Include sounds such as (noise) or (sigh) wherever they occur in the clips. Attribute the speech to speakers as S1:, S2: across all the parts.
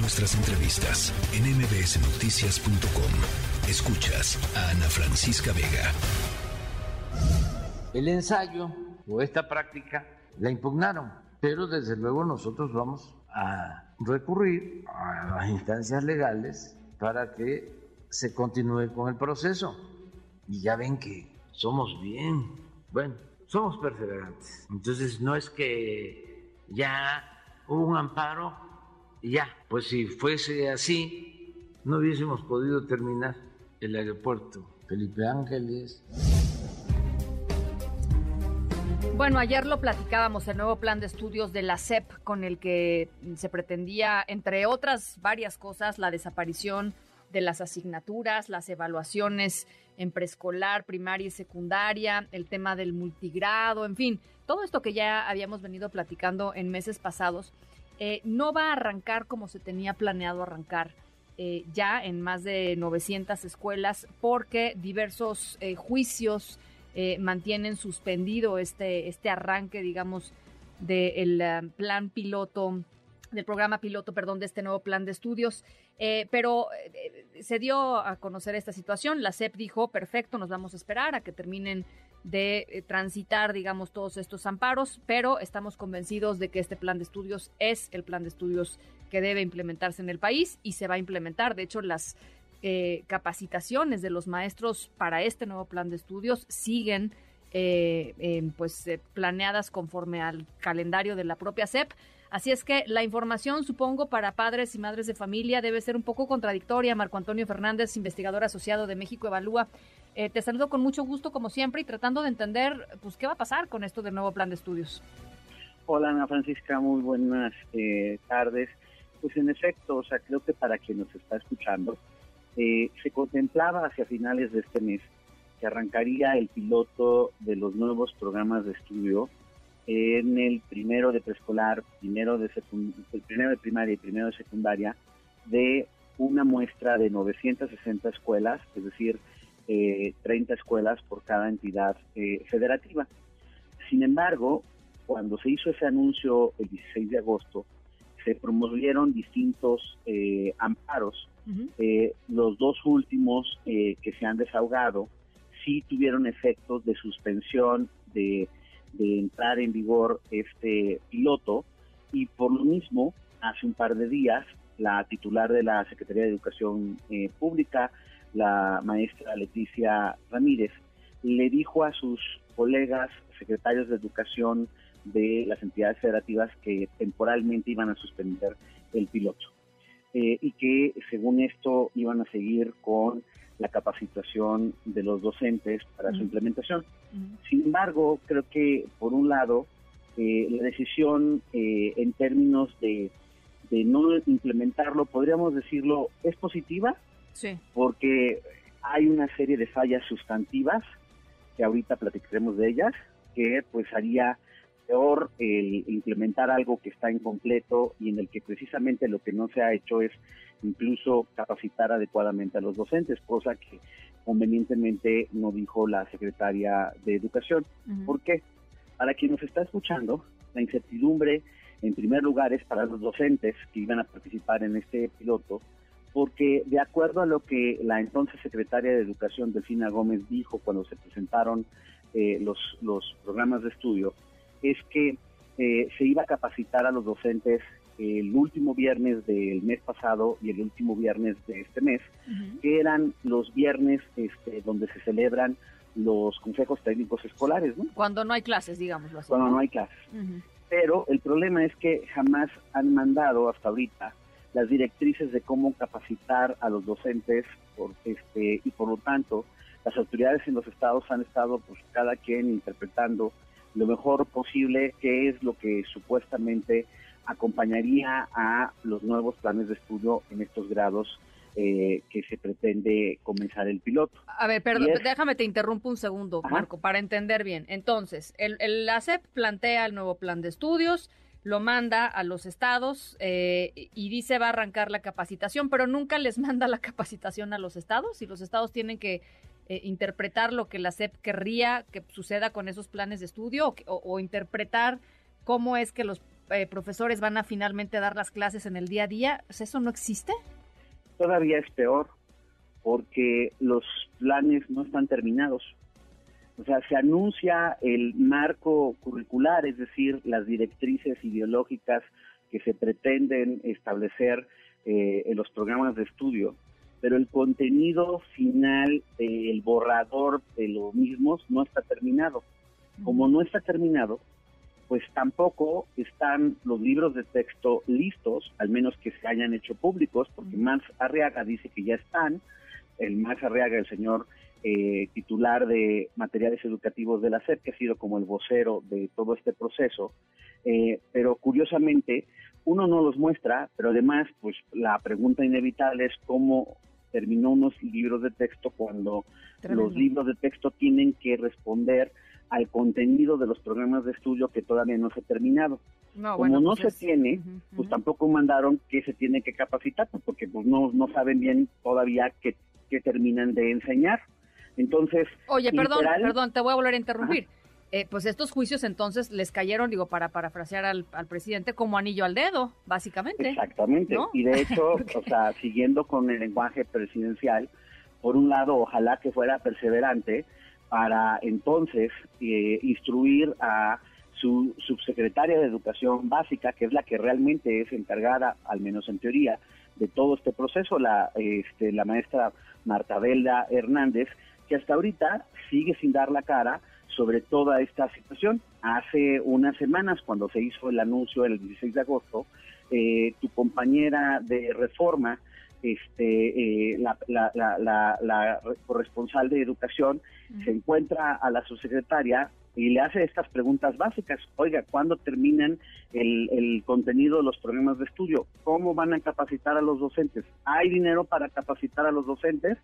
S1: Nuestras entrevistas en mbsnoticias.com. Escuchas a Ana Francisca Vega.
S2: El ensayo o esta práctica la impugnaron, pero desde luego nosotros vamos a recurrir a las instancias legales para que se continúe con el proceso. Y ya ven que somos bien, bueno, somos perseverantes. Entonces no es que ya hubo un amparo y ya, pues si fuese así, no hubiésemos podido terminar el aeropuerto Felipe Ángeles.
S3: Bueno, ayer lo platicábamos, el nuevo plan de estudios de la SEP con el que se pretendía, entre otras varias cosas, la desaparición de las asignaturas, las evaluaciones en preescolar, primaria y secundaria, el tema del multigrado, en fin, todo esto que ya habíamos venido platicando en meses pasados, eh, no va a arrancar como se tenía planeado arrancar. Eh, ya en más de 900 escuelas porque diversos eh, juicios mantienen suspendido este, este arranque, digamos, del plan piloto, del programa piloto, perdón, de este nuevo plan de estudios. Pero se dio a conocer esta situación. La CEP dijo, perfecto, nos vamos a esperar a que terminen de eh, transitar, digamos, todos estos amparos, pero estamos convencidos de que este plan de estudios es el plan de estudios que debe implementarse en el país y se va a implementar. De hecho, las capacitaciones de los maestros para este nuevo plan de estudios siguen pues planeadas conforme al calendario de la propia CEP. Así es que la información, supongo, para padres y madres de familia debe ser un poco contradictoria. Marco Antonio Fernández, investigador asociado de México Evalúa. Eh, te saludo con mucho gusto, como siempre, y tratando de entender, pues, qué va a pasar con esto del nuevo plan de estudios.
S4: Hola, Ana Francisca, muy buenas eh, tardes. Pues en efecto, o sea, creo que para quien nos está escuchando, eh, se contemplaba hacia finales de este mes que arrancaría el piloto de los nuevos programas de estudio en el primero de preescolar, primero de, primero de primaria y primero de secundaria de una muestra de 960 escuelas, es decir, 30 eh, escuelas por cada entidad eh, federativa. Sin embargo, cuando se hizo ese anuncio el 16 de agosto, se promovieron distintos eh, amparos. los dos últimos que se han desahogado sí tuvieron efectos de suspensión de de entrar en vigor este piloto y por lo mismo, hace un par de días, la titular de la Secretaría de Educación eh, Pública, la maestra Leticia Ramírez, le dijo a sus colegas secretarios de educación de las entidades federativas que temporalmente iban a suspender el piloto eh, y que según esto iban a seguir con la capacitación de los docentes para su implementación. Sin embargo, creo que por un lado, eh, la decisión eh, en términos de, no implementarlo, podríamos decirlo, es positiva, sí. porque hay una serie de fallas sustantivas, que ahorita platicaremos de ellas, que pues haría peor el implementar algo que está incompleto y en el que precisamente lo que no se ha hecho es incluso capacitar adecuadamente a los docentes, cosa que convenientemente no dijo la secretaria de Educación. ¿Por qué? Para quien nos está escuchando, la incertidumbre, en primer lugar, es para los docentes que iban a participar en este piloto, porque de acuerdo a lo que la entonces secretaria de Educación, Delfina Gómez, dijo cuando se presentaron eh, los, los programas de estudio, es que eh, se iba a capacitar a los docentes el último viernes del mes pasado y el último viernes de este mes, que eran los viernes este, donde se celebran los consejos técnicos escolares, ¿no?
S3: Cuando no hay clases, digamos.
S4: Cuando no hay clases. Pero el problema es que jamás han mandado hasta ahorita las directrices de cómo capacitar a los docentes por, este, y por lo tanto las autoridades en los estados han estado pues cada quien interpretando lo mejor posible qué es lo que supuestamente acompañaría a los nuevos planes de estudio en estos grados eh, que se pretende comenzar el piloto.
S3: A ver, perdón, déjame te interrumpo un segundo, Marco, para entender bien. Entonces, el, el ACEP plantea el nuevo plan de estudios, lo manda a los estados eh, y dice va a arrancar la capacitación, pero nunca les (laughs) manda la capacitación a los estados y los estados tienen que eh, interpretar lo que la SEP querría que suceda con esos planes de estudio o, o interpretar cómo es que los eh, profesores van a finalmente dar las clases en el día a día. ¿Eso no existe?
S4: Todavía es peor, porque los planes no están terminados. O sea, se anuncia el marco curricular, es decir, las directrices ideológicas que se pretenden establecer eh, en los programas de estudio, pero el contenido final del borrador de los mismos no está terminado. Como no está terminado, pues tampoco están los libros de texto listos, al menos que se hayan hecho públicos, porque Max Arriaga dice que ya están. El Max Arriaga, el señor eh, titular de materiales educativos de la SEP, que ha sido como el vocero de todo este proceso, eh, pero curiosamente uno no los muestra, pero además, pues la pregunta inevitable es cómo terminó unos libros de texto cuando los libros de texto tienen que responder al contenido de los programas de estudio que todavía no se ha terminado. Como no pues se tiene, pues tampoco mandaron que se tiene que capacitar, porque pues no, no saben bien todavía qué, terminan de enseñar. Entonces,
S3: Oye, perdón, perdón, te voy a volver a interrumpir. Eh, pues estos juicios entonces les cayeron, digo, para parafrasear al, al, presidente, como anillo al dedo, básicamente.
S4: Exactamente. Y de (laughs) hecho, o sea, siguiendo con el lenguaje presidencial, por un lado, ojalá que fuera perseverante para entonces eh, instruir a su subsecretaria de Educación Básica, que es la que realmente es encargada, al menos en teoría, de todo este proceso, la, este, la maestra Marta Belda Hernández, que hasta ahorita sigue sin dar la cara sobre toda esta situación. Hace unas semanas, cuando se hizo el anuncio el 16 de agosto, eh, tu compañera de reforma, este, eh, la, la, corresponsal de educación, se encuentra a la subsecretaria y le hace estas preguntas básicas. Oiga, ¿cuándo terminan el, el, contenido de los programas de estudio? ¿Cómo van a capacitar a los docentes? ¿Hay dinero para capacitar a los docentes?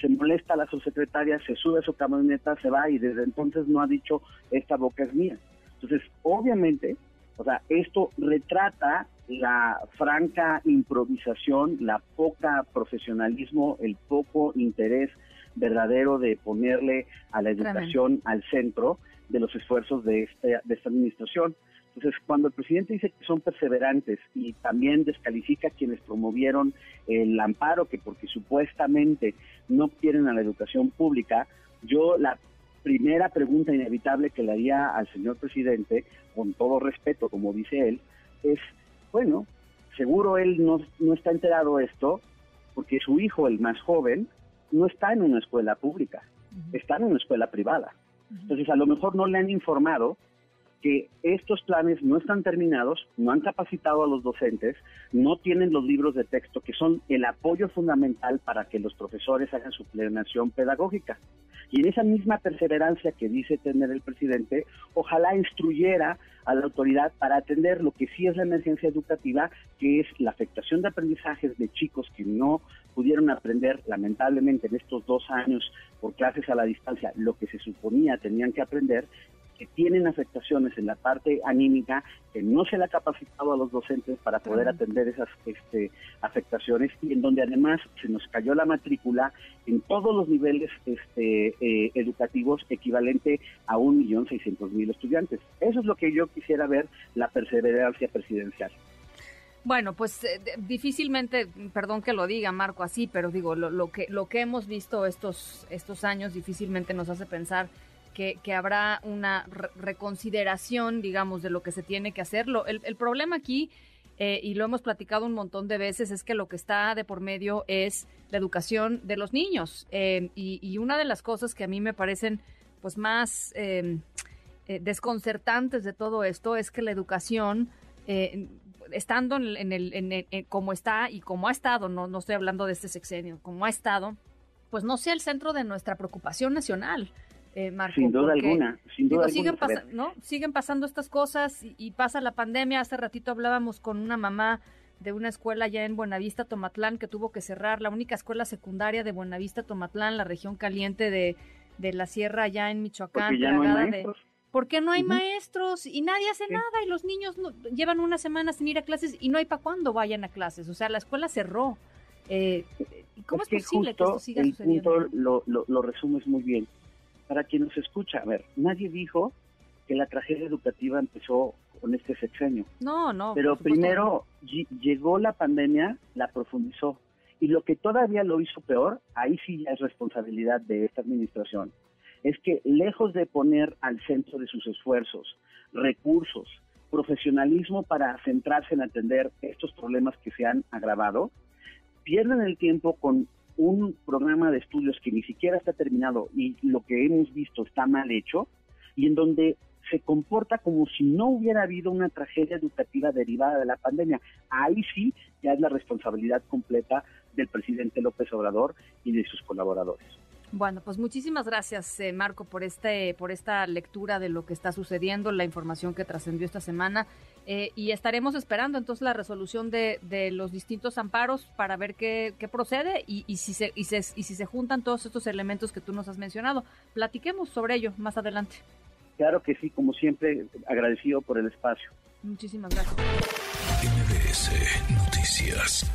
S4: Se molesta a la subsecretaria, se sube a su camioneta, se va y desde entonces no ha dicho, esta boca es mía. Entonces, obviamente, o sea, esto retrata la franca improvisación, la poca profesionalismo, el poco interés verdadero de ponerle a la educación al centro de los esfuerzos de, este, de esta administración. Entonces, cuando el presidente dice que son perseverantes y también descalifica a quienes promovieron el amparo, que porque supuestamente no quieren a la educación pública, yo la primera pregunta inevitable que le haría al señor presidente, con todo respeto, como dice él, es, bueno, seguro él no, no está enterado de esto, porque su hijo, el más joven, no está en una escuela pública, está en una escuela privada. Entonces, a lo mejor no le han informado que estos planes no están terminados, no han capacitado a los docentes, no tienen los libros de texto que son el apoyo fundamental para que los profesores hagan su planeación pedagógica. Y en esa misma perseverancia que dice tener el presidente, ojalá instruyera a la autoridad para atender lo que sí es la emergencia educativa, que es la afectación de aprendizajes de chicos que no pudieron aprender lamentablemente en estos dos años por clases a la distancia lo que se suponía tenían que aprender que tienen afectaciones en la parte anímica, que no se le ha capacitado a los docentes para poder atender esas este, afectaciones y en donde además se nos cayó la matrícula en todos los niveles este, eh, educativos equivalente a 1.600.000 estudiantes. Eso es lo que yo quisiera ver, la perseverancia presidencial.
S3: Bueno, pues eh, difícilmente, perdón que lo diga Marco así, pero digo, lo, lo, que lo que hemos visto estos estos años difícilmente nos hace pensar que, habrá una reconsideración, digamos, de lo que se tiene que hacer. el, problema aquí, eh, y lo hemos platicado un montón de veces, es que lo que está de por medio es la educación de los niños. Eh, y, una de las cosas que a mí me parecen pues más eh, desconcertantes de todo esto es que la educación estando en, el, como está y como ha estado, no estoy hablando de este sexenio, como ha estado, pues no sea el centro de nuestra preocupación nacional. Eh,
S4: sin duda alguna, sin duda
S3: siguen, ¿no? siguen pasando estas cosas y, pasa la pandemia. Hace ratito hablábamos con una mamá de una escuela ya en Buenavista, Tomatlán, que tuvo que cerrar, la única escuela secundaria de Buenavista, Tomatlán, la región caliente de, de la sierra allá en Michoacán.
S4: Porque no hay maestros.
S3: porque no hay maestros y nadie hace nada y los niños llevan una semana sin ir a clases y no hay para cuándo vayan a clases. O sea, la escuela cerró. Eh, ¿Cómo es, posible que esto siga
S4: el
S3: sucediendo?
S4: Punto lo, lo, lo resumes muy bien para quien nos escucha, a ver, nadie dijo que la tragedia educativa empezó con este sexenio.
S3: No, no.
S4: Pero primero llegó la pandemia, la profundizó. Y lo que todavía lo hizo peor, ahí sí ya es responsabilidad de esta administración, es que lejos de poner al centro de sus esfuerzos recursos, profesionalismo para centrarse en atender estos problemas que se han agravado, pierden el tiempo con un programa de estudios que ni siquiera está terminado y lo que hemos visto está mal hecho y en donde se comporta como si no hubiera habido una tragedia educativa derivada de la pandemia. Ahí sí ya es la responsabilidad completa del presidente López Obrador y de sus colaboradores.
S3: Bueno, pues muchísimas gracias, eh, Marco, por este, por esta lectura de lo que está sucediendo, la información que trascendió esta semana, eh, y estaremos esperando entonces la resolución de, de los distintos amparos para ver qué, qué procede y, y, si se, y, se, y si se juntan todos estos elementos que tú nos has mencionado. Platiquemos sobre ello más adelante.
S4: Claro que sí, como siempre, agradecido por el espacio.
S3: Muchísimas gracias.
S1: MBS Noticias.